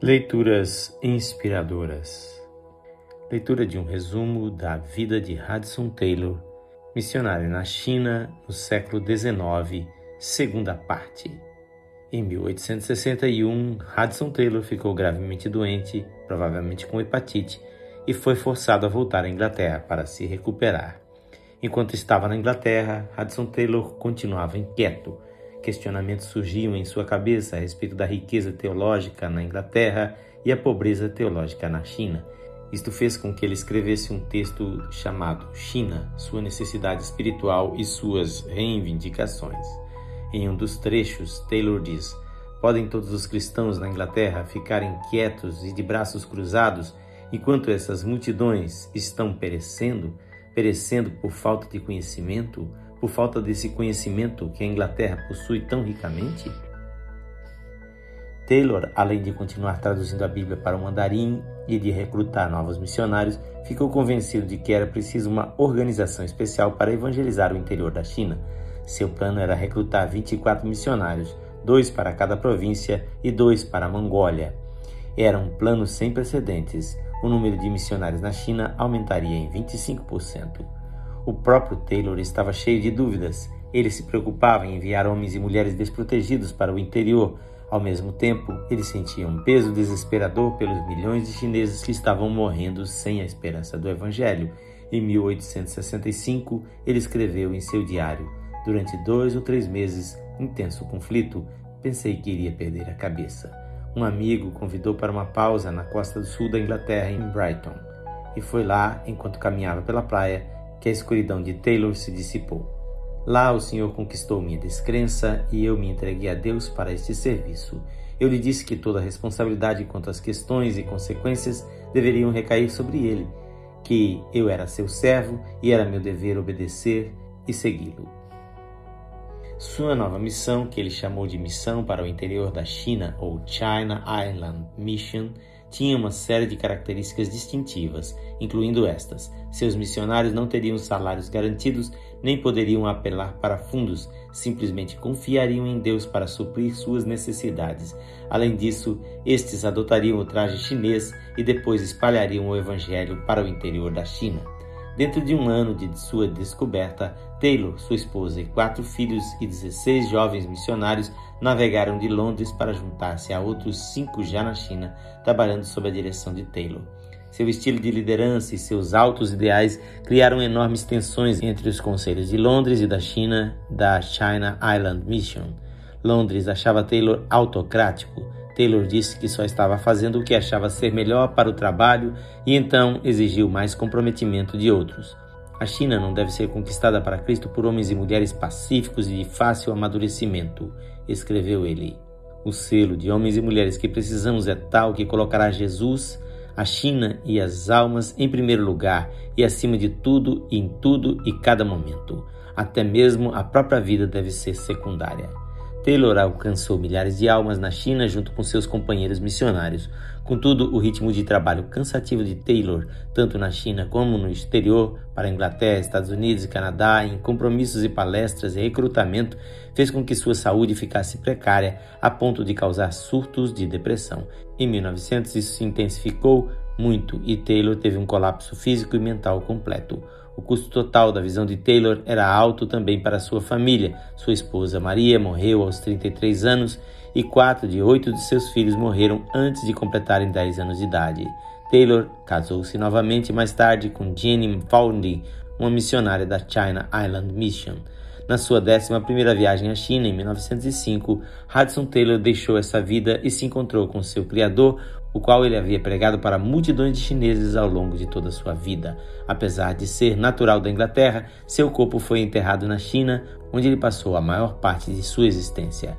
Leituras inspiradoras. Leitura de um resumo da vida de Hudson Taylor, missionário na China no século XIX, segunda parte. Em 1861, Hudson Taylor ficou gravemente doente, provavelmente com hepatite, e foi forçado a voltar à Inglaterra para se recuperar. Enquanto estava na Inglaterra, Hudson Taylor continuava inquieto Questionamentos surgiam em sua cabeça a respeito da riqueza teológica na Inglaterra e a pobreza teológica na China. Isto fez com que ele escrevesse um texto chamado China, sua necessidade espiritual e suas reivindicações. Em um dos trechos, Taylor diz: Podem todos os cristãos na Inglaterra ficarem quietos e de braços cruzados enquanto essas multidões estão perecendo, perecendo por falta de conhecimento? Por falta desse conhecimento que a Inglaterra possui tão ricamente? Taylor, além de continuar traduzindo a Bíblia para o mandarim e de recrutar novos missionários, ficou convencido de que era preciso uma organização especial para evangelizar o interior da China. Seu plano era recrutar 24 missionários, dois para cada província e dois para a Mongólia. Era um plano sem precedentes. O número de missionários na China aumentaria em 25%. O próprio Taylor estava cheio de dúvidas. Ele se preocupava em enviar homens e mulheres desprotegidos para o interior. Ao mesmo tempo, ele sentia um peso desesperador pelos milhões de chineses que estavam morrendo sem a esperança do Evangelho. Em 1865, ele escreveu em seu diário: Durante dois ou três meses, intenso conflito, pensei que iria perder a cabeça. Um amigo convidou para uma pausa na costa do sul da Inglaterra, em Brighton, e foi lá, enquanto caminhava pela praia, que a escuridão de Taylor se dissipou. Lá o Senhor conquistou minha descrença e eu me entreguei a Deus para este serviço. Eu lhe disse que toda a responsabilidade quanto às questões e consequências deveriam recair sobre ele, que eu era seu servo e era meu dever obedecer e segui-lo. Sua nova missão, que ele chamou de Missão para o Interior da China ou China Island Mission, tinha uma série de características distintivas, incluindo estas: seus missionários não teriam salários garantidos nem poderiam apelar para fundos, simplesmente confiariam em Deus para suprir suas necessidades. Além disso, estes adotariam o traje chinês e depois espalhariam o evangelho para o interior da China. Dentro de um ano de sua descoberta, Taylor, sua esposa e quatro filhos e 16 jovens missionários navegaram de Londres para juntar-se a outros cinco já na China, trabalhando sob a direção de Taylor. Seu estilo de liderança e seus altos ideais criaram enormes tensões entre os conselhos de Londres e da China da China Island Mission. Londres achava Taylor autocrático, Taylor disse que só estava fazendo o que achava ser melhor para o trabalho e então exigiu mais comprometimento de outros. A China não deve ser conquistada para Cristo por homens e mulheres pacíficos e de fácil amadurecimento, escreveu ele. O selo de homens e mulheres que precisamos é tal que colocará Jesus, a China e as almas em primeiro lugar e acima de tudo, em tudo e cada momento. Até mesmo a própria vida deve ser secundária. Taylor alcançou milhares de almas na China junto com seus companheiros missionários. Contudo, o ritmo de trabalho cansativo de Taylor, tanto na China como no exterior, para Inglaterra, Estados Unidos e Canadá, em compromissos e palestras e recrutamento, fez com que sua saúde ficasse precária a ponto de causar surtos de depressão. Em 1900, isso se intensificou muito e Taylor teve um colapso físico e mental completo. O custo total da visão de Taylor era alto também para sua família. Sua esposa Maria morreu aos 33 anos e quatro de oito de seus filhos morreram antes de completarem 10 anos de idade. Taylor casou-se novamente mais tarde com Jenny Founding, uma missionária da China Island Mission. Na sua 11 primeira viagem à China, em 1905, Hudson Taylor deixou essa vida e se encontrou com seu criador, o qual ele havia pregado para multidões de chineses ao longo de toda a sua vida. Apesar de ser natural da Inglaterra, seu corpo foi enterrado na China, onde ele passou a maior parte de sua existência.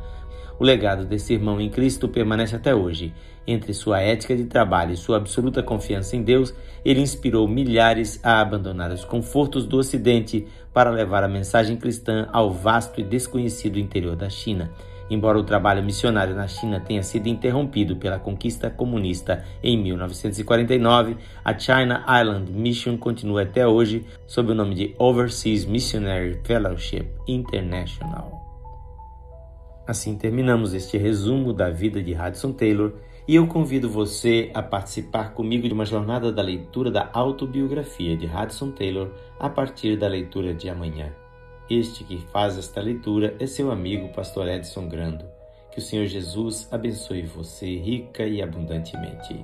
O legado desse irmão em Cristo permanece até hoje. Entre sua ética de trabalho e sua absoluta confiança em Deus, ele inspirou milhares a abandonar os confortos do Ocidente para levar a mensagem cristã ao vasto e desconhecido interior da China. Embora o trabalho missionário na China tenha sido interrompido pela conquista comunista em 1949, a China Island Mission continua até hoje sob o nome de Overseas Missionary Fellowship International. Assim terminamos este resumo da vida de Hudson Taylor e eu convido você a participar comigo de uma jornada da leitura da autobiografia de Hudson Taylor a partir da leitura de amanhã. Este que faz esta leitura é seu amigo Pastor Edson Grando. Que o Senhor Jesus abençoe você rica e abundantemente.